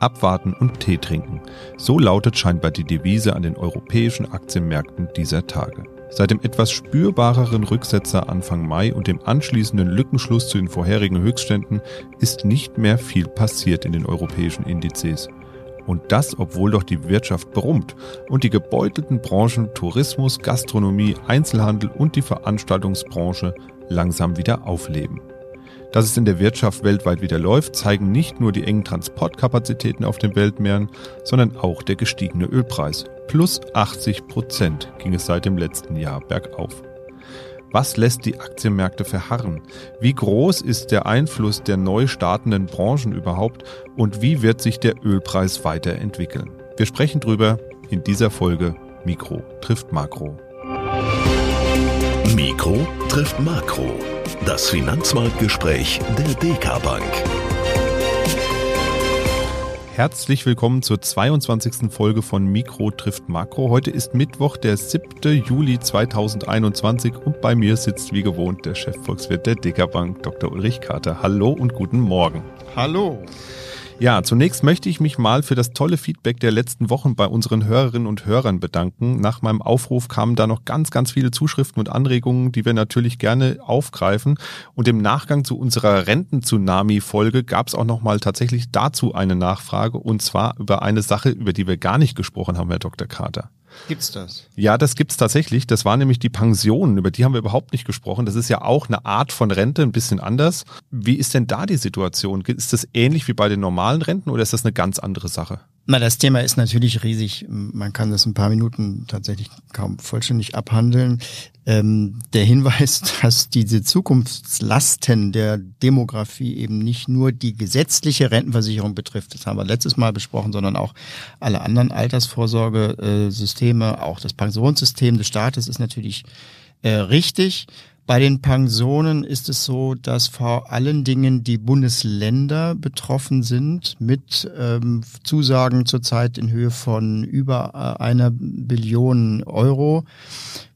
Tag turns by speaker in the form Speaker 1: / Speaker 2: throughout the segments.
Speaker 1: Abwarten und Tee trinken. So lautet scheinbar die Devise an den europäischen Aktienmärkten dieser Tage. Seit dem etwas spürbareren Rücksetzer Anfang Mai und dem anschließenden Lückenschluss zu den vorherigen Höchstständen ist nicht mehr viel passiert in den europäischen Indizes. Und das, obwohl doch die Wirtschaft brummt und die gebeutelten Branchen Tourismus, Gastronomie, Einzelhandel und die Veranstaltungsbranche langsam wieder aufleben. Dass es in der Wirtschaft weltweit wieder läuft, zeigen nicht nur die engen Transportkapazitäten auf den Weltmeeren, sondern auch der gestiegene Ölpreis. Plus 80 Prozent ging es seit dem letzten Jahr bergauf. Was lässt die Aktienmärkte verharren? Wie groß ist der Einfluss der neu startenden Branchen überhaupt und wie wird sich der Ölpreis weiterentwickeln? Wir sprechen drüber in dieser Folge Mikro trifft Makro.
Speaker 2: Mikro trifft Makro. Das Finanzmarktgespräch der DK Bank.
Speaker 1: Herzlich willkommen zur 22. Folge von Mikro trifft Makro. Heute ist Mittwoch, der 7. Juli 2021 und bei mir sitzt wie gewohnt der Chefvolkswirt der DK Bank, Dr. Ulrich Kater. Hallo und guten Morgen.
Speaker 3: Hallo.
Speaker 1: Ja, zunächst möchte ich mich mal für das tolle Feedback der letzten Wochen bei unseren Hörerinnen und Hörern bedanken. Nach meinem Aufruf kamen da noch ganz, ganz viele Zuschriften und Anregungen, die wir natürlich gerne aufgreifen. Und im Nachgang zu unserer Renten-Tsunami-Folge gab es auch nochmal tatsächlich dazu eine Nachfrage und zwar über eine Sache, über die wir gar nicht gesprochen haben, Herr Dr. Carter.
Speaker 3: Gibt's das?
Speaker 1: Ja, das gibt's tatsächlich. Das war nämlich die Pensionen, über die haben wir überhaupt nicht gesprochen. Das ist ja auch eine Art von Rente, ein bisschen anders. Wie ist denn da die Situation? Ist das ähnlich wie bei den normalen Renten oder ist das eine ganz andere Sache?
Speaker 3: Na, das Thema ist natürlich riesig. Man kann das in ein paar Minuten tatsächlich kaum vollständig abhandeln. Ähm, der Hinweis, dass diese Zukunftslasten der Demografie eben nicht nur die gesetzliche Rentenversicherung betrifft, das haben wir letztes Mal besprochen, sondern auch alle anderen Altersvorsorgesysteme, auch das Pensionssystem des Staates ist natürlich äh, richtig. Bei den Pensionen ist es so, dass vor allen Dingen die Bundesländer betroffen sind mit ähm, Zusagen zurzeit in Höhe von über äh, einer Billion Euro.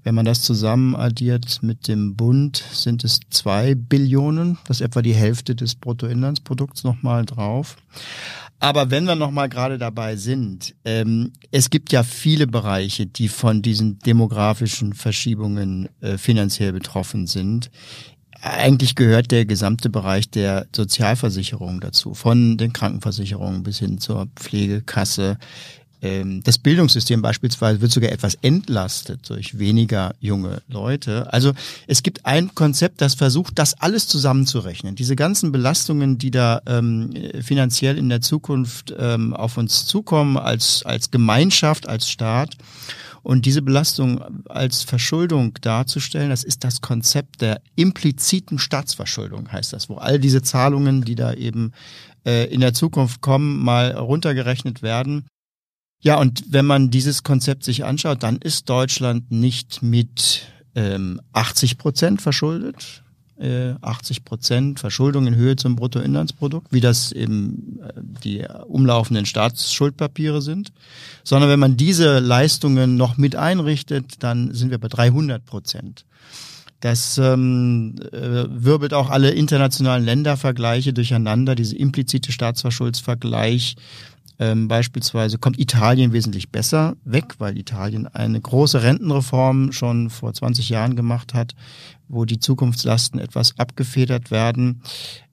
Speaker 3: Wenn man das zusammen addiert mit dem Bund, sind es zwei Billionen. Das ist etwa die Hälfte des Bruttoinlandsprodukts nochmal drauf. Aber wenn wir noch mal gerade dabei sind, ähm, es gibt ja viele Bereiche, die von diesen demografischen Verschiebungen äh, finanziell betroffen sind. Eigentlich gehört der gesamte Bereich der Sozialversicherung dazu, von den Krankenversicherungen bis hin zur Pflegekasse, das Bildungssystem beispielsweise wird sogar etwas entlastet durch weniger junge Leute. Also es gibt ein Konzept, das versucht, das alles zusammenzurechnen. Diese ganzen Belastungen, die da ähm, finanziell in der Zukunft ähm, auf uns zukommen, als, als Gemeinschaft, als Staat. Und diese Belastung als Verschuldung darzustellen, das ist das Konzept der impliziten Staatsverschuldung, heißt das, wo all diese Zahlungen, die da eben äh, in der Zukunft kommen, mal runtergerechnet werden ja, und wenn man dieses Konzept sich anschaut, dann ist Deutschland nicht mit ähm, 80 Prozent verschuldet. Äh, 80 Prozent Verschuldung in Höhe zum Bruttoinlandsprodukt, wie das eben äh, die umlaufenden Staatsschuldpapiere sind, sondern wenn man diese Leistungen noch mit einrichtet, dann sind wir bei 300 Prozent. Das ähm, äh, wirbelt auch alle internationalen Ländervergleiche durcheinander, diese implizite Staatsverschuldsvergleich ähm, beispielsweise kommt Italien wesentlich besser weg, weil Italien eine große Rentenreform schon vor 20 Jahren gemacht hat, wo die Zukunftslasten etwas abgefedert werden.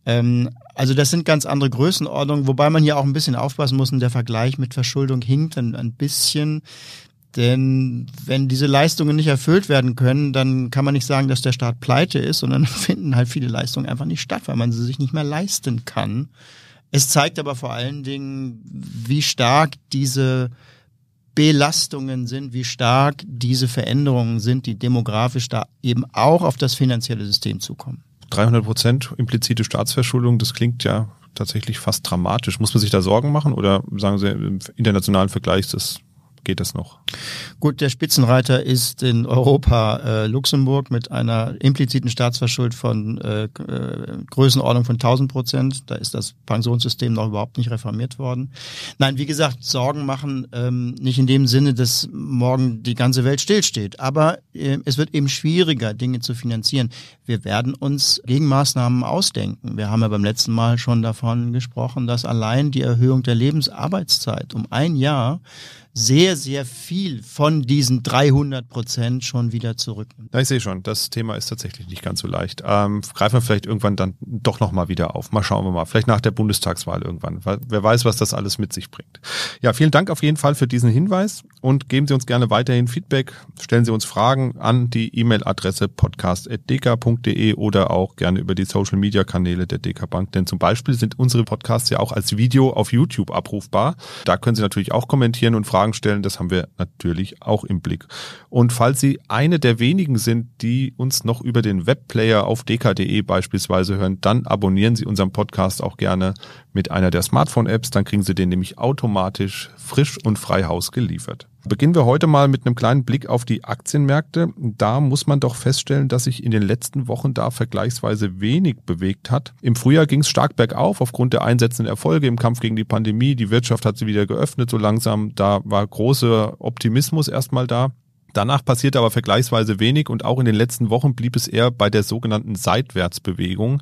Speaker 3: Ähm, also das sind ganz andere Größenordnungen, wobei man hier auch ein bisschen aufpassen muss und der Vergleich mit Verschuldung hinkt ein, ein bisschen. Denn wenn diese Leistungen nicht erfüllt werden können, dann kann man nicht sagen, dass der Staat pleite ist, sondern finden halt viele Leistungen einfach nicht statt, weil man sie sich nicht mehr leisten kann. Es zeigt aber vor allen Dingen, wie stark diese Belastungen sind, wie stark diese Veränderungen sind, die demografisch da eben auch auf das finanzielle System zukommen.
Speaker 1: 300 Prozent implizite Staatsverschuldung, das klingt ja tatsächlich fast dramatisch. Muss man sich da Sorgen machen oder sagen Sie, im internationalen Vergleich ist das geht das noch?
Speaker 3: Gut, der Spitzenreiter ist in Europa äh, Luxemburg mit einer impliziten Staatsverschuld von äh, äh Größenordnung von 1000 Prozent. Da ist das Pensionssystem noch überhaupt nicht reformiert worden. Nein, wie gesagt, Sorgen machen ähm, nicht in dem Sinne, dass morgen die ganze Welt stillsteht. Aber äh, es wird eben schwieriger, Dinge zu finanzieren. Wir werden uns Gegenmaßnahmen ausdenken. Wir haben ja beim letzten Mal schon davon gesprochen, dass allein die Erhöhung der Lebensarbeitszeit um ein Jahr sehr, sehr viel von diesen 300 Prozent schon wieder zurück.
Speaker 1: Ja, ich sehe schon, das Thema ist tatsächlich nicht ganz so leicht. Ähm, greifen wir vielleicht irgendwann dann doch nochmal wieder auf. Mal schauen wir mal. Vielleicht nach der Bundestagswahl irgendwann. Wer weiß, was das alles mit sich bringt. Ja, vielen Dank auf jeden Fall für diesen Hinweis und geben Sie uns gerne weiterhin Feedback. Stellen Sie uns Fragen an die E-Mail-Adresse podcast.dk.de oder auch gerne über die Social-Media-Kanäle der DK Bank. Denn zum Beispiel sind unsere Podcasts ja auch als Video auf YouTube abrufbar. Da können Sie natürlich auch kommentieren und Fragen Fragen stellen, das haben wir natürlich auch im Blick. Und falls Sie eine der wenigen sind, die uns noch über den Webplayer auf dk.de beispielsweise hören, dann abonnieren Sie unseren Podcast auch gerne mit einer der Smartphone-Apps, dann kriegen Sie den nämlich automatisch frisch und frei Haus geliefert. Beginnen wir heute mal mit einem kleinen Blick auf die Aktienmärkte. Da muss man doch feststellen, dass sich in den letzten Wochen da vergleichsweise wenig bewegt hat. Im Frühjahr ging es stark bergauf aufgrund der einsetzenden Erfolge im Kampf gegen die Pandemie. Die Wirtschaft hat sie wieder geöffnet so langsam. Da war großer Optimismus erstmal da. Danach passierte aber vergleichsweise wenig und auch in den letzten Wochen blieb es eher bei der sogenannten Seitwärtsbewegung.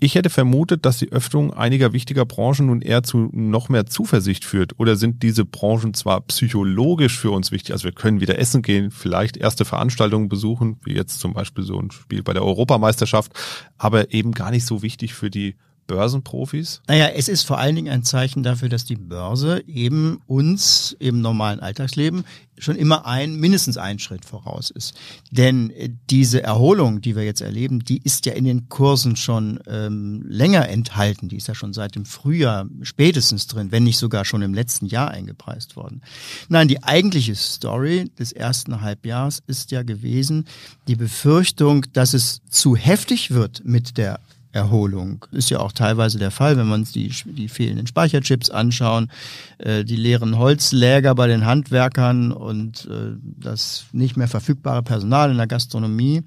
Speaker 1: Ich hätte vermutet, dass die Öffnung einiger wichtiger Branchen nun eher zu noch mehr Zuversicht führt. Oder sind diese Branchen zwar psychologisch für uns wichtig, also wir können wieder essen gehen, vielleicht erste Veranstaltungen besuchen, wie jetzt zum Beispiel so ein Spiel bei der Europameisterschaft, aber eben gar nicht so wichtig für die Börsenprofis?
Speaker 3: Naja, es ist vor allen Dingen ein Zeichen dafür, dass die Börse eben uns im normalen Alltagsleben schon immer ein, mindestens einen Schritt voraus ist. Denn äh, diese Erholung, die wir jetzt erleben, die ist ja in den Kursen schon ähm, länger enthalten. Die ist ja schon seit dem Frühjahr spätestens drin, wenn nicht sogar schon im letzten Jahr eingepreist worden. Nein, die eigentliche Story des ersten Halbjahres ist ja gewesen, die Befürchtung, dass es zu heftig wird mit der Erholung. Ist ja auch teilweise der Fall, wenn man uns die, die fehlenden Speicherchips anschauen, äh, die leeren Holzläger bei den Handwerkern und äh, das nicht mehr verfügbare Personal in der Gastronomie.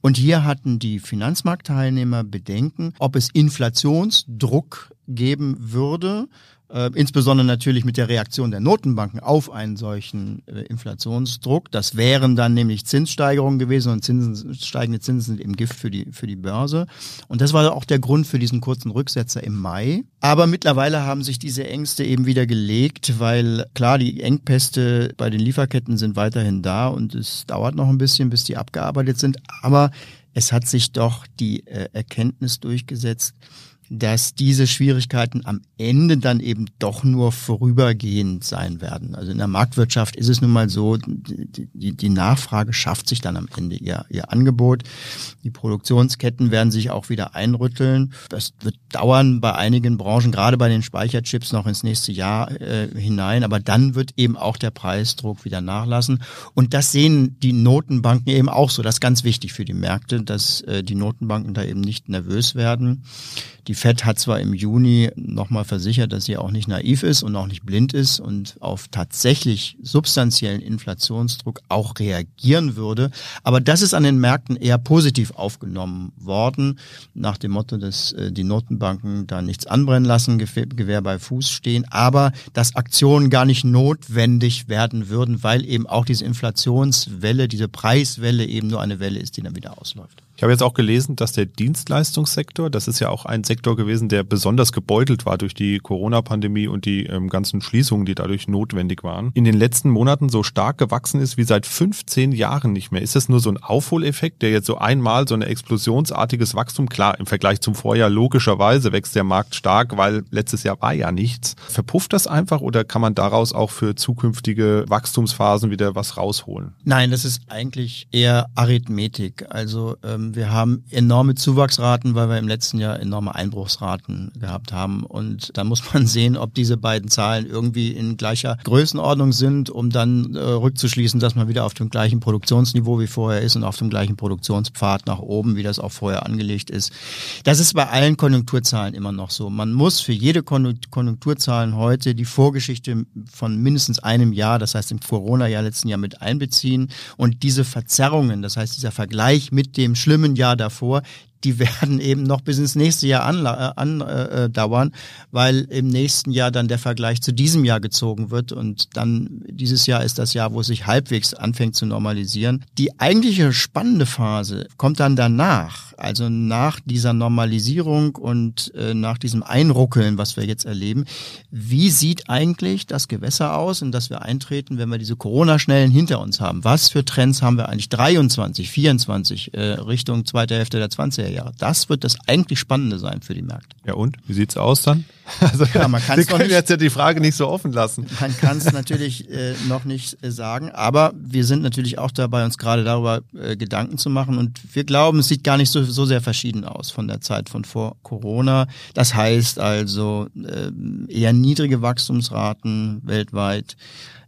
Speaker 3: Und hier hatten die Finanzmarktteilnehmer Bedenken, ob es Inflationsdruck geben würde äh, insbesondere natürlich mit der Reaktion der Notenbanken auf einen solchen äh, Inflationsdruck. Das wären dann nämlich Zinssteigerungen gewesen und Zinsen, steigende Zinsen sind eben Gift für die, für die Börse. Und das war auch der Grund für diesen kurzen Rücksetzer im Mai. Aber mittlerweile haben sich diese Ängste eben wieder gelegt, weil klar, die Engpässe bei den Lieferketten sind weiterhin da und es dauert noch ein bisschen, bis die abgearbeitet sind. Aber es hat sich doch die äh, Erkenntnis durchgesetzt, dass diese Schwierigkeiten am Ende dann eben doch nur vorübergehend sein werden. Also in der Marktwirtschaft ist es nun mal so, die, die, die Nachfrage schafft sich dann am Ende ihr, ihr Angebot. Die Produktionsketten werden sich auch wieder einrütteln. Das wird dauern bei einigen Branchen, gerade bei den Speicherchips noch ins nächste Jahr äh, hinein. Aber dann wird eben auch der Preisdruck wieder nachlassen. Und das sehen die Notenbanken eben auch so. Das ist ganz wichtig für die Märkte, dass äh, die Notenbanken da eben nicht nervös werden. Die Fed hat zwar im Juni nochmal versichert, dass sie auch nicht naiv ist und auch nicht blind ist und auf tatsächlich substanziellen Inflationsdruck auch reagieren würde. Aber das ist an den Märkten eher positiv aufgenommen worden, nach dem Motto, dass äh, die Notenbanken da nichts anbrennen lassen, Gewehr bei Fuß stehen, aber dass Aktionen gar nicht notwendig werden würden, weil eben auch diese Inflationswelle, diese Preiswelle eben nur eine Welle ist, die dann wieder ausläuft.
Speaker 1: Ich habe jetzt auch gelesen, dass der Dienstleistungssektor, das ist ja auch ein Sektor gewesen, der besonders gebeutelt war durch die Corona-Pandemie und die ähm, ganzen Schließungen, die dadurch notwendig waren, in den letzten Monaten so stark gewachsen ist wie seit 15 Jahren nicht mehr. Ist das nur so ein Aufholeffekt, der jetzt so einmal so ein explosionsartiges Wachstum, klar, im Vergleich zum Vorjahr logischerweise wächst der Markt stark, weil letztes Jahr war ja nichts. Verpufft das einfach oder kann man daraus auch für zukünftige Wachstumsphasen wieder was rausholen?
Speaker 3: Nein, das ist eigentlich eher Arithmetik. Also ähm, wir haben enorme Zuwachsraten, weil wir im letzten Jahr enorme Einbruchsraten gehabt haben. Und da muss man sehen, ob diese beiden Zahlen irgendwie in gleicher Größenordnung sind, um dann äh, rückzuschließen, dass man wieder auf dem gleichen Produktionsniveau wie vorher ist und auf dem gleichen Produktionspfad nach oben, wie das auch vorher angelegt ist. Das ist bei allen Konjunkturzahlen immer noch so. Man muss für jede Konjunkturzahlen heute die Vorgeschichte von mindestens einem Jahr, das heißt im Corona-Jahr letzten Jahr mit einbeziehen und diese Verzerrungen, das heißt dieser Vergleich mit dem schlimmen Jahr davor, die werden eben noch bis ins nächste Jahr andauern, an, äh, äh weil im nächsten Jahr dann der Vergleich zu diesem Jahr gezogen wird und dann dieses Jahr ist das Jahr, wo es sich halbwegs anfängt zu normalisieren. Die eigentliche spannende Phase kommt dann danach, also nach dieser Normalisierung und äh, nach diesem Einruckeln, was wir jetzt erleben. Wie sieht eigentlich das Gewässer aus, in das wir eintreten, wenn wir diese Corona-Schnellen hinter uns haben? Was für Trends haben wir eigentlich 23, 24 äh, Richtung zweite Hälfte der 20er Jahre. Das wird das eigentlich Spannende sein für die Märkte.
Speaker 1: Ja und? Wie sieht's aus dann? Also, ja, man kann können nicht, jetzt ja die Frage nicht so offen lassen.
Speaker 3: Man kann es natürlich äh, noch nicht äh, sagen, aber wir sind natürlich auch dabei, uns gerade darüber äh, Gedanken zu machen und wir glauben, es sieht gar nicht so, so sehr verschieden aus von der Zeit von vor Corona. Das heißt also äh, eher niedrige Wachstumsraten weltweit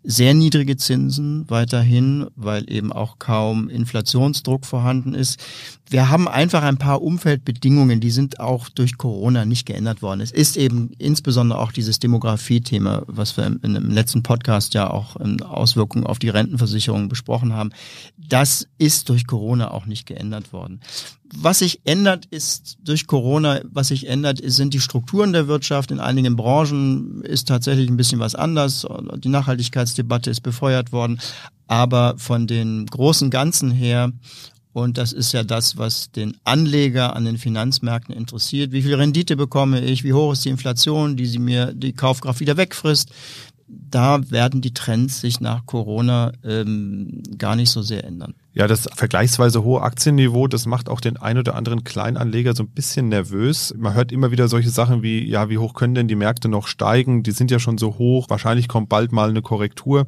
Speaker 3: sehr niedrige Zinsen weiterhin, weil eben auch kaum Inflationsdruck vorhanden ist. Wir haben einfach ein paar Umfeldbedingungen, die sind auch durch Corona nicht geändert worden. Es ist eben insbesondere auch dieses Demografie-Thema, was wir im, im letzten Podcast ja auch in Auswirkungen auf die Rentenversicherung besprochen haben. Das ist durch Corona auch nicht geändert worden. Was sich ändert, ist durch Corona, was sich ändert, sind die Strukturen der Wirtschaft. In einigen Branchen ist tatsächlich ein bisschen was anders. Die Nachhaltigkeitsdebatte ist befeuert worden. Aber von den großen Ganzen her und das ist ja das, was den Anleger an den Finanzmärkten interessiert. Wie viel Rendite bekomme ich? Wie hoch ist die Inflation, die sie mir die Kaufkraft wieder wegfrisst? Da werden die Trends sich nach Corona ähm, gar nicht so sehr ändern.
Speaker 1: Ja, das vergleichsweise hohe Aktienniveau, das macht auch den ein oder anderen Kleinanleger so ein bisschen nervös. Man hört immer wieder solche Sachen wie, ja, wie hoch können denn die Märkte noch steigen? Die sind ja schon so hoch. Wahrscheinlich kommt bald mal eine Korrektur.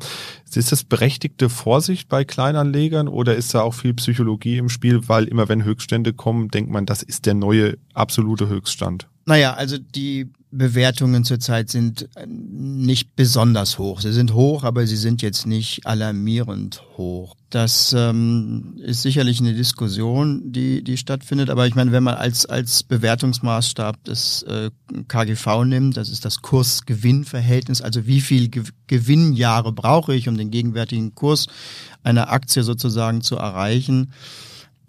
Speaker 1: Ist das berechtigte Vorsicht bei Kleinanlegern oder ist da auch viel Psychologie im Spiel? Weil immer wenn Höchststände kommen, denkt man, das ist der neue absolute Höchststand.
Speaker 3: Naja, also die Bewertungen zurzeit sind nicht besonders hoch. Sie sind hoch, aber sie sind jetzt nicht alarmierend hoch. Das ähm, ist sicherlich eine Diskussion, die, die stattfindet. Aber ich meine, wenn man als, als Bewertungsmaßstab das äh, KGV nimmt, das ist das Kurs-Gewinn-Verhältnis, also wie viel Ge Gewinnjahre brauche ich, um den gegenwärtigen Kurs einer Aktie sozusagen zu erreichen,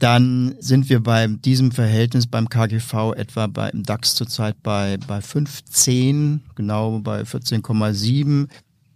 Speaker 3: dann sind wir bei diesem Verhältnis beim KGV etwa beim DAX zurzeit bei, bei 15, genau bei 14,7.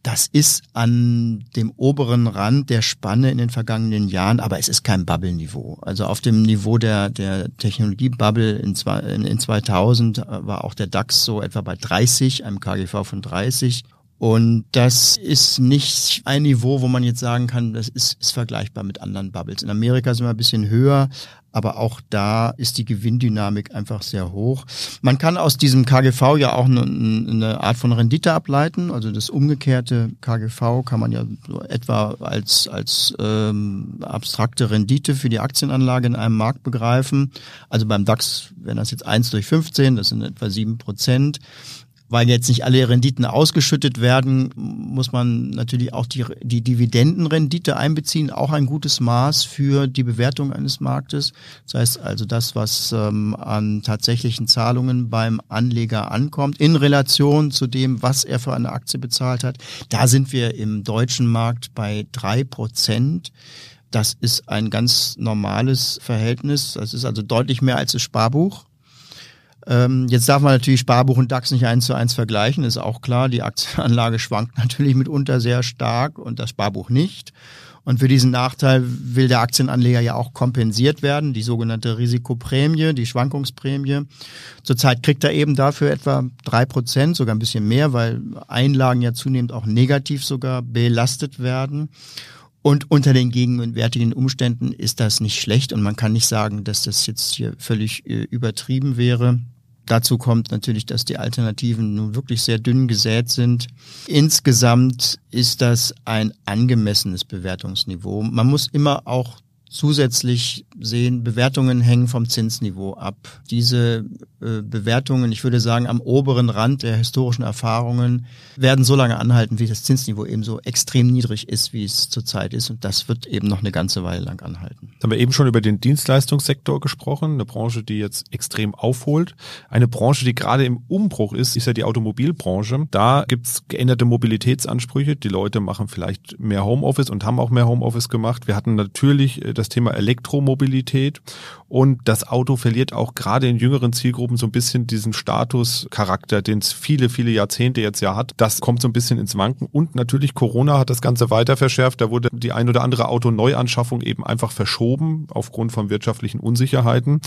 Speaker 3: Das ist an dem oberen Rand der Spanne in den vergangenen Jahren, aber es ist kein Bubble-Niveau. Also auf dem Niveau der, der Technologie-Bubble in, in, in 2000 war auch der DAX so etwa bei 30, einem KGV von 30. Und das ist nicht ein Niveau, wo man jetzt sagen kann, das ist, ist vergleichbar mit anderen Bubbles. In Amerika sind wir ein bisschen höher, aber auch da ist die Gewinndynamik einfach sehr hoch. Man kann aus diesem KGV ja auch eine, eine Art von Rendite ableiten. Also das umgekehrte KGV kann man ja so etwa als, als ähm, abstrakte Rendite für die Aktienanlage in einem Markt begreifen. Also beim DAX wären das jetzt eins durch 15, das sind etwa sieben Prozent weil jetzt nicht alle Renditen ausgeschüttet werden, muss man natürlich auch die, die Dividendenrendite einbeziehen, auch ein gutes Maß für die Bewertung eines Marktes. Das heißt also das, was ähm, an tatsächlichen Zahlungen beim Anleger ankommt, in Relation zu dem, was er für eine Aktie bezahlt hat. Da sind wir im deutschen Markt bei drei Prozent. Das ist ein ganz normales Verhältnis. Das ist also deutlich mehr als das Sparbuch. Ähm, jetzt darf man natürlich Sparbuch und DAX nicht eins zu eins vergleichen, ist auch klar. Die Aktienanlage schwankt natürlich mitunter sehr stark und das Sparbuch nicht. Und für diesen Nachteil will der Aktienanleger ja auch kompensiert werden, die sogenannte Risikoprämie, die Schwankungsprämie. Zurzeit kriegt er eben dafür etwa drei Prozent, sogar ein bisschen mehr, weil Einlagen ja zunehmend auch negativ sogar belastet werden. Und unter den gegenwärtigen Umständen ist das nicht schlecht und man kann nicht sagen, dass das jetzt hier völlig äh, übertrieben wäre. Dazu kommt natürlich, dass die Alternativen nun wirklich sehr dünn gesät sind. Insgesamt ist das ein angemessenes Bewertungsniveau. Man muss immer auch zusätzlich sehen, Bewertungen hängen vom Zinsniveau ab. Diese äh, Bewertungen, ich würde sagen, am oberen Rand der historischen Erfahrungen werden so lange anhalten, wie das Zinsniveau eben so extrem niedrig ist, wie es zurzeit ist. Und das wird eben noch eine ganze Weile lang anhalten.
Speaker 1: Jetzt haben wir eben schon über den Dienstleistungssektor gesprochen, eine Branche, die jetzt extrem aufholt. Eine Branche, die gerade im Umbruch ist, ist ja die Automobilbranche. Da gibt's geänderte Mobilitätsansprüche. Die Leute machen vielleicht mehr Homeoffice und haben auch mehr Homeoffice gemacht. Wir hatten natürlich äh, das Thema Elektromobilität und das Auto verliert auch gerade in jüngeren Zielgruppen so ein bisschen diesen Statuscharakter, den es viele, viele Jahrzehnte jetzt ja hat. Das kommt so ein bisschen ins Wanken und natürlich Corona hat das Ganze weiter verschärft. Da wurde die ein oder andere Autoneuanschaffung eben einfach verschoben aufgrund von wirtschaftlichen Unsicherheiten.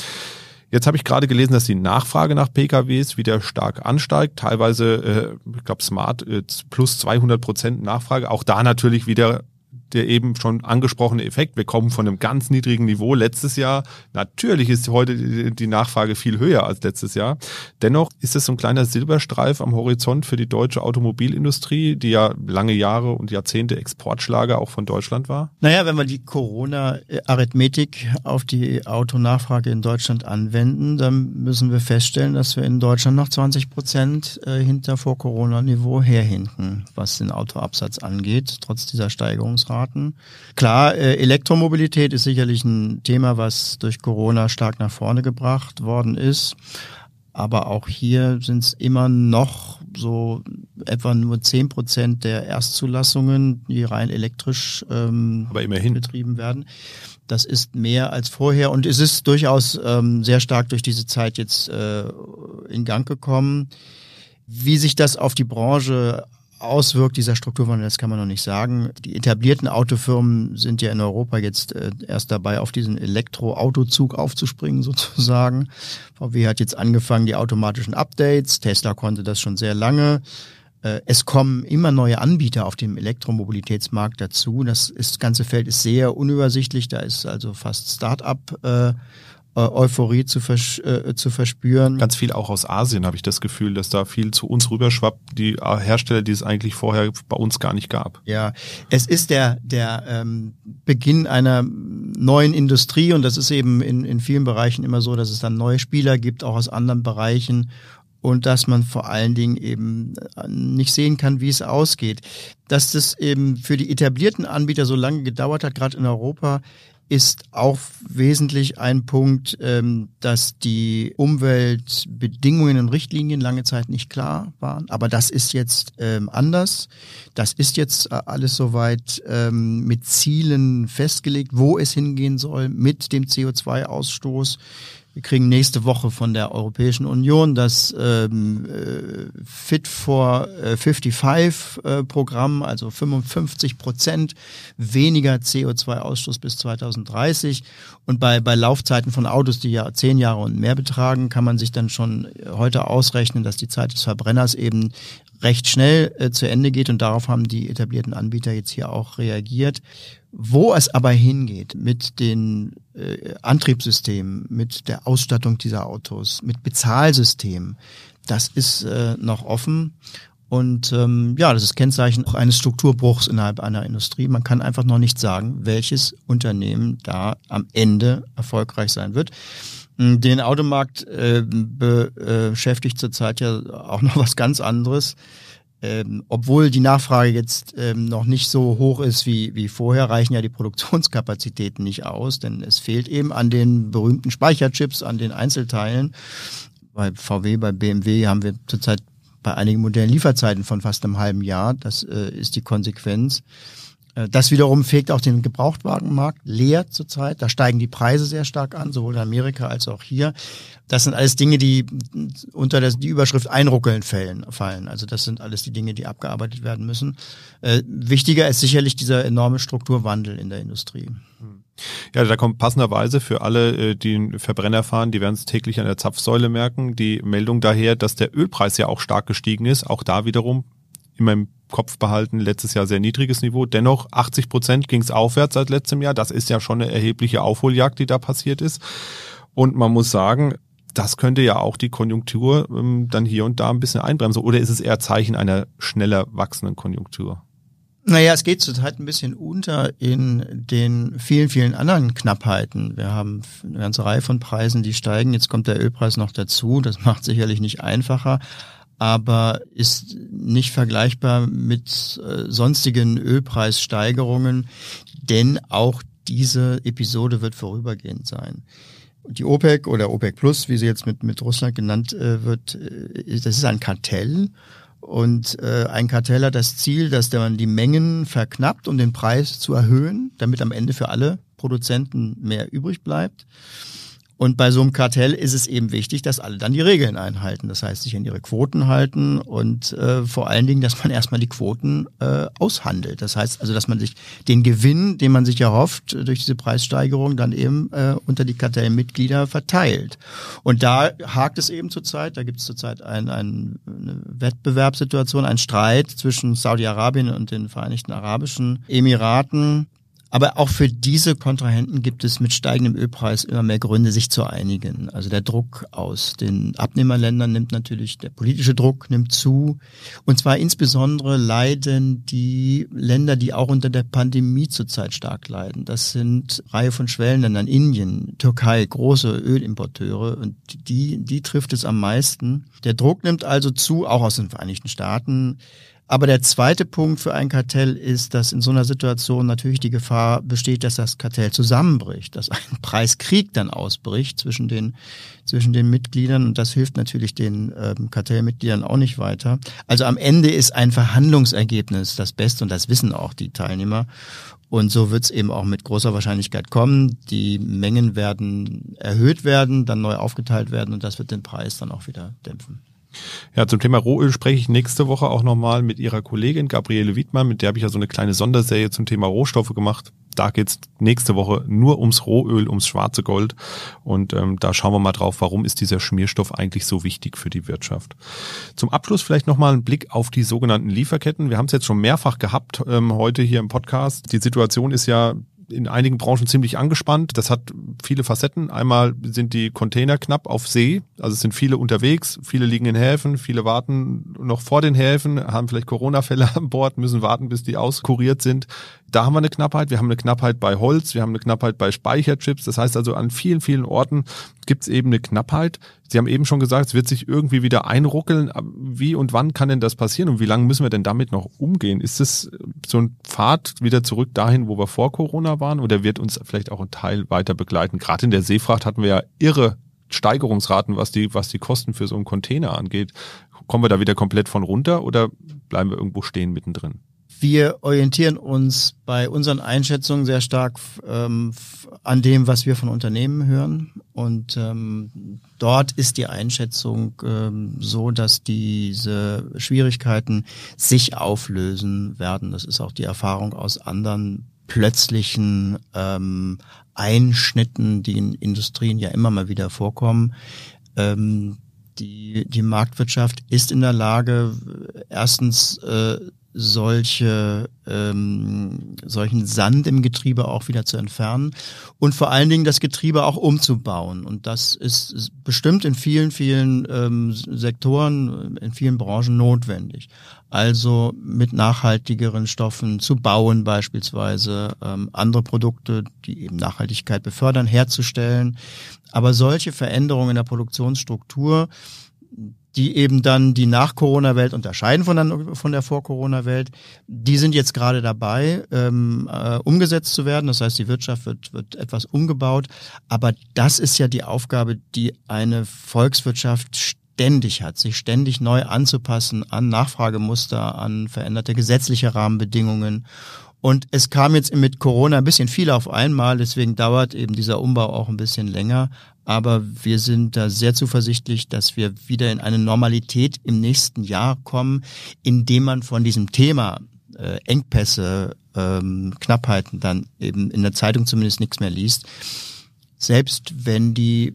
Speaker 1: Jetzt habe ich gerade gelesen, dass die Nachfrage nach PKWs wieder stark ansteigt. Teilweise, äh, ich glaube, Smart äh, plus 200 Prozent Nachfrage. Auch da natürlich wieder der eben schon angesprochene Effekt. Wir kommen von einem ganz niedrigen Niveau letztes Jahr. Natürlich ist heute die Nachfrage viel höher als letztes Jahr. Dennoch ist es so ein kleiner Silberstreif am Horizont für die deutsche Automobilindustrie, die ja lange Jahre und Jahrzehnte Exportschlager auch von Deutschland war.
Speaker 3: Naja, wenn wir die Corona-Arithmetik auf die Autonachfrage in Deutschland anwenden, dann müssen wir feststellen, dass wir in Deutschland noch 20 Prozent äh, hinter Vor-Corona-Niveau herhinken, was den Autoabsatz angeht, trotz dieser Steigerungsrate. Daten. Klar, äh, Elektromobilität ist sicherlich ein Thema, was durch Corona stark nach vorne gebracht worden ist. Aber auch hier sind es immer noch so etwa nur zehn Prozent der Erstzulassungen, die rein elektrisch ähm,
Speaker 1: Aber immerhin.
Speaker 3: betrieben werden. Das ist mehr als vorher und es ist durchaus ähm, sehr stark durch diese Zeit jetzt äh, in Gang gekommen. Wie sich das auf die Branche auswirkt, dieser Strukturwandel, das kann man noch nicht sagen. Die etablierten Autofirmen sind ja in Europa jetzt äh, erst dabei, auf diesen Elektroautozug aufzuspringen sozusagen. VW hat jetzt angefangen, die automatischen Updates. Tesla konnte das schon sehr lange. Äh, es kommen immer neue Anbieter auf dem Elektromobilitätsmarkt dazu. Das, ist, das ganze Feld ist sehr unübersichtlich. Da ist also fast Start-up äh, Euphorie zu, vers äh, zu verspüren.
Speaker 1: Ganz viel auch aus Asien habe ich das Gefühl, dass da viel zu uns rüberschwappt, die Hersteller, die es eigentlich vorher bei uns gar nicht gab.
Speaker 3: Ja, es ist der, der ähm, Beginn einer neuen Industrie und das ist eben in, in vielen Bereichen immer so, dass es dann neue Spieler gibt, auch aus anderen Bereichen und dass man vor allen Dingen eben äh, nicht sehen kann, wie es ausgeht. Dass das eben für die etablierten Anbieter so lange gedauert hat, gerade in Europa, ist auch wesentlich ein Punkt, ähm, dass die Umweltbedingungen und Richtlinien lange Zeit nicht klar waren. Aber das ist jetzt ähm, anders. Das ist jetzt äh, alles soweit ähm, mit Zielen festgelegt, wo es hingehen soll mit dem CO2-Ausstoß. Wir kriegen nächste Woche von der Europäischen Union das ähm, äh, Fit for 55 äh, Programm, also 55 Prozent weniger CO2-Ausstoß bis 2030. Und bei, bei Laufzeiten von Autos, die ja zehn Jahre und mehr betragen, kann man sich dann schon heute ausrechnen, dass die Zeit des Verbrenners eben recht schnell äh, zu Ende geht. Und darauf haben die etablierten Anbieter jetzt hier auch reagiert. Wo es aber hingeht mit den äh, Antriebssystemen, mit der Ausstattung dieser Autos, mit Bezahlsystemen, das ist äh, noch offen. Und ähm, ja, das ist Kennzeichen auch eines Strukturbruchs innerhalb einer Industrie. Man kann einfach noch nicht sagen, welches Unternehmen da am Ende erfolgreich sein wird. Den Automarkt äh, beschäftigt zurzeit ja auch noch was ganz anderes. Ähm, obwohl die Nachfrage jetzt ähm, noch nicht so hoch ist wie, wie vorher, reichen ja die Produktionskapazitäten nicht aus, denn es fehlt eben an den berühmten Speicherchips, an den Einzelteilen. Bei VW, bei BMW haben wir zurzeit bei einigen Modellen Lieferzeiten von fast einem halben Jahr. Das äh, ist die Konsequenz. Äh, das wiederum fegt auch den Gebrauchtwagenmarkt leer zurzeit. Da steigen die Preise sehr stark an, sowohl in Amerika als auch hier. Das sind alles Dinge, die unter die Überschrift Einruckeln fallen, fallen. Also das sind alles die Dinge, die abgearbeitet werden müssen. Äh, wichtiger ist sicherlich dieser enorme Strukturwandel in der Industrie.
Speaker 1: Ja, da kommt passenderweise für alle, äh, die einen Verbrenner fahren, die werden es täglich an der Zapfsäule merken, die Meldung daher, dass der Ölpreis ja auch stark gestiegen ist. Auch da wiederum immer im Kopf behalten, letztes Jahr sehr niedriges Niveau. Dennoch 80 Prozent ging es aufwärts seit letztem Jahr. Das ist ja schon eine erhebliche Aufholjagd, die da passiert ist. Und man muss sagen, das könnte ja auch die Konjunktur ähm, dann hier und da ein bisschen einbremsen. Oder ist es eher Zeichen einer schneller wachsenden Konjunktur?
Speaker 3: Naja, es geht zurzeit ein bisschen unter in den vielen, vielen anderen Knappheiten. Wir haben eine ganze Reihe von Preisen, die steigen. Jetzt kommt der Ölpreis noch dazu. Das macht sicherlich nicht einfacher, aber ist nicht vergleichbar mit äh, sonstigen Ölpreissteigerungen, denn auch diese Episode wird vorübergehend sein. Die OPEC oder OPEC Plus, wie sie jetzt mit, mit Russland genannt äh, wird, äh, das ist ein Kartell und äh, ein Kartell hat das Ziel, dass man die Mengen verknappt, um den Preis zu erhöhen, damit am Ende für alle Produzenten mehr übrig bleibt. Und bei so einem Kartell ist es eben wichtig, dass alle dann die Regeln einhalten. Das heißt, sich an ihre Quoten halten und äh, vor allen Dingen, dass man erstmal die Quoten äh, aushandelt. Das heißt also, dass man sich den Gewinn, den man sich erhofft durch diese Preissteigerung, dann eben äh, unter die Kartellmitglieder verteilt. Und da hakt es eben zurzeit. Da gibt es zurzeit ein, ein, eine Wettbewerbssituation, ein Streit zwischen Saudi-Arabien und den Vereinigten Arabischen Emiraten aber auch für diese Kontrahenten gibt es mit steigendem Ölpreis immer mehr Gründe, sich zu einigen. Also der Druck aus den Abnehmerländern nimmt natürlich, der politische Druck nimmt zu. Und zwar insbesondere leiden die Länder, die auch unter der Pandemie zurzeit stark leiden. Das sind Reihe von Schwellenländern, Indien, Türkei, große Ölimporteure. Und die, die trifft es am meisten. Der Druck nimmt also zu, auch aus den Vereinigten Staaten. Aber der zweite Punkt für ein Kartell ist, dass in so einer Situation natürlich die Gefahr besteht, dass das Kartell zusammenbricht, dass ein Preiskrieg dann ausbricht zwischen den, zwischen den Mitgliedern und das hilft natürlich den ähm, Kartellmitgliedern auch nicht weiter. Also am Ende ist ein Verhandlungsergebnis das Beste und das wissen auch die Teilnehmer. Und so wird es eben auch mit großer Wahrscheinlichkeit kommen. Die Mengen werden erhöht werden, dann neu aufgeteilt werden und das wird den Preis dann auch wieder dämpfen.
Speaker 1: Ja, zum Thema Rohöl spreche ich nächste Woche auch nochmal mit ihrer Kollegin Gabriele Wiedmann, mit der habe ich ja so eine kleine Sonderserie zum Thema Rohstoffe gemacht. Da geht's nächste Woche nur ums Rohöl, ums schwarze Gold. Und ähm, da schauen wir mal drauf, warum ist dieser Schmierstoff eigentlich so wichtig für die Wirtschaft. Zum Abschluss vielleicht nochmal ein Blick auf die sogenannten Lieferketten. Wir haben es jetzt schon mehrfach gehabt ähm, heute hier im Podcast. Die Situation ist ja in einigen Branchen ziemlich angespannt. Das hat viele Facetten. Einmal sind die Container knapp auf See, also es sind viele unterwegs, viele liegen in Häfen, viele warten noch vor den Häfen, haben vielleicht Corona-Fälle an Bord, müssen warten, bis die auskuriert sind. Da haben wir eine Knappheit. Wir haben eine Knappheit bei Holz, wir haben eine Knappheit bei Speicherchips. Das heißt also, an vielen, vielen Orten gibt es eben eine Knappheit. Sie haben eben schon gesagt, es wird sich irgendwie wieder einruckeln. Wie und wann kann denn das passieren und wie lange müssen wir denn damit noch umgehen? Ist es so ein Pfad wieder zurück dahin, wo wir vor Corona waren oder wird uns vielleicht auch ein Teil weiter begleiten? Gerade in der Seefracht hatten wir ja irre Steigerungsraten, was die, was die Kosten für so einen Container angeht. Kommen wir da wieder komplett von runter oder bleiben wir irgendwo stehen mittendrin?
Speaker 3: Wir orientieren uns bei unseren Einschätzungen sehr stark ähm, an dem, was wir von Unternehmen hören. Und ähm, dort ist die Einschätzung ähm, so, dass diese Schwierigkeiten sich auflösen werden. Das ist auch die Erfahrung aus anderen plötzlichen ähm, Einschnitten, die in Industrien ja immer mal wieder vorkommen. Ähm, die, die Marktwirtschaft ist in der Lage, erstens äh, solche ähm, solchen Sand im Getriebe auch wieder zu entfernen und vor allen Dingen das Getriebe auch umzubauen. Und das ist bestimmt in vielen, vielen ähm, Sektoren, in vielen Branchen notwendig. Also mit nachhaltigeren Stoffen zu bauen beispielsweise, ähm, andere Produkte, die eben Nachhaltigkeit befördern, herzustellen. Aber solche Veränderungen in der Produktionsstruktur, die eben dann die Nach-Corona-Welt unterscheiden von der, von der Vor-Corona-Welt. Die sind jetzt gerade dabei, ähm, äh, umgesetzt zu werden. Das heißt, die Wirtschaft wird, wird etwas umgebaut. Aber das ist ja die Aufgabe, die eine Volkswirtschaft ständig hat, sich ständig neu anzupassen an Nachfragemuster, an veränderte gesetzliche Rahmenbedingungen. Und es kam jetzt mit Corona ein bisschen viel auf einmal, deswegen dauert eben dieser Umbau auch ein bisschen länger. Aber wir sind da sehr zuversichtlich, dass wir wieder in eine Normalität im nächsten Jahr kommen, indem man von diesem Thema äh, Engpässe, ähm, Knappheiten dann eben in der Zeitung zumindest nichts mehr liest. Selbst wenn die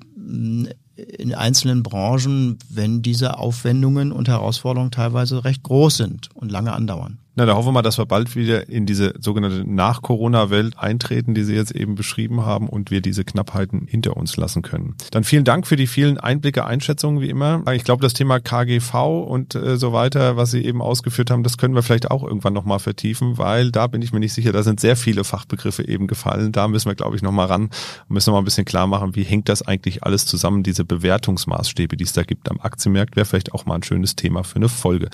Speaker 3: in einzelnen Branchen, wenn diese Aufwendungen und Herausforderungen teilweise recht groß sind und lange andauern.
Speaker 1: Na, da hoffen wir mal, dass wir bald wieder in diese sogenannte Nach-Corona-Welt eintreten, die Sie jetzt eben beschrieben haben und wir diese Knappheiten hinter uns lassen können. Dann vielen Dank für die vielen Einblicke, Einschätzungen wie immer. Ich glaube, das Thema KGV und äh, so weiter, was Sie eben ausgeführt haben, das können wir vielleicht auch irgendwann nochmal vertiefen, weil da bin ich mir nicht sicher, da sind sehr viele Fachbegriffe eben gefallen. Da müssen wir, glaube ich, nochmal ran und müssen nochmal ein bisschen klar machen, wie hängt das eigentlich alles zusammen, diese Bewertungsmaßstäbe, die es da gibt am Aktienmarkt, wäre vielleicht auch mal ein schönes Thema für eine Folge.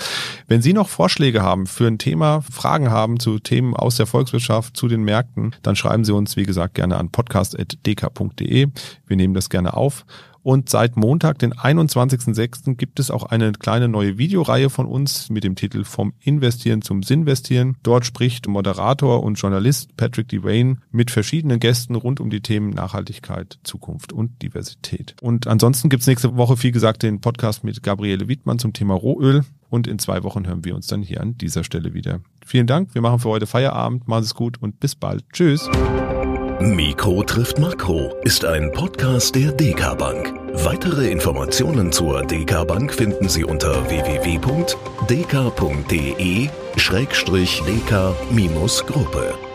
Speaker 1: Wenn Sie noch Vorschläge haben für ein Thema, Fragen haben zu Themen aus der Volkswirtschaft, zu den Märkten, dann schreiben Sie uns, wie gesagt, gerne an podcast.dk.de. Wir nehmen das gerne auf. Und seit Montag, den 21.06., gibt es auch eine kleine neue Videoreihe von uns mit dem Titel Vom Investieren zum Sinvestieren. Dort spricht Moderator und Journalist Patrick Devane mit verschiedenen Gästen rund um die Themen Nachhaltigkeit, Zukunft und Diversität. Und ansonsten gibt's nächste Woche, wie gesagt, den Podcast mit Gabriele Wiedmann zum Thema Rohöl. Und in zwei Wochen hören wir uns dann hier an dieser Stelle wieder. Vielen Dank. Wir machen für heute Feierabend. Machen es gut und bis bald. Tschüss.
Speaker 2: Mikro trifft Makro ist ein Podcast der DK Bank. Weitere Informationen zur DK Bank finden Sie unter www.dk.de-dk-gruppe.